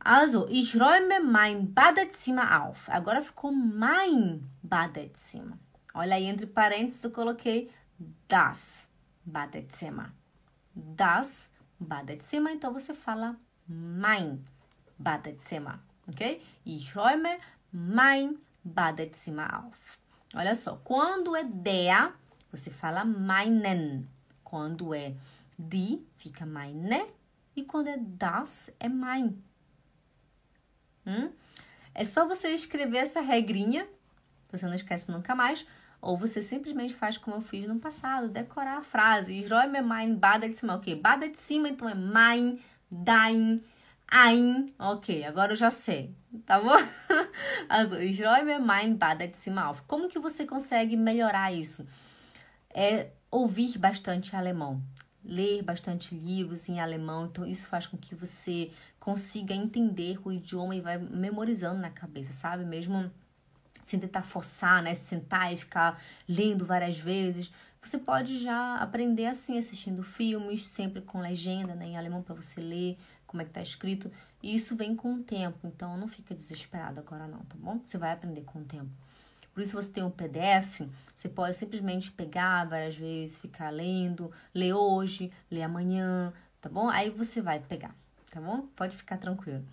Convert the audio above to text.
Also, ich räume mein Badezimmer auf. Agora ficou mein Badezimmer. Olha aí, entre parênteses eu coloquei das Badezimmer. Das Badezimmer, então você fala mein Badezimmer, ok? Ich räume mein Badezimmer auf. Olha só, quando é der, você fala meinen. Quando é die, fica meine. E quando é das, é mein. Hum? É só você escrever essa regrinha, você não esquece nunca mais, ou você simplesmente faz como eu fiz no passado, decorar a frase. Ich räume mein Badezimmer. Ok, Badezimmer então é mein, dein, ein. Ok, agora eu já sei, tá bom? Also, ich räume mein Badezimmer auf. Como que você consegue melhorar isso? É ouvir bastante alemão ler bastante livros em alemão, então isso faz com que você consiga entender o idioma e vai memorizando na cabeça, sabe? Mesmo sem tentar forçar, né? Sentar e ficar lendo várias vezes. Você pode já aprender assim, assistindo filmes, sempre com legenda né, em alemão para você ler como é que tá escrito. E isso vem com o tempo, então não fica desesperado agora não, tá bom? Você vai aprender com o tempo. Por isso, você tem um PDF, você pode simplesmente pegar várias vezes, ficar lendo, ler hoje, ler amanhã, tá bom? Aí você vai pegar, tá bom? Pode ficar tranquilo.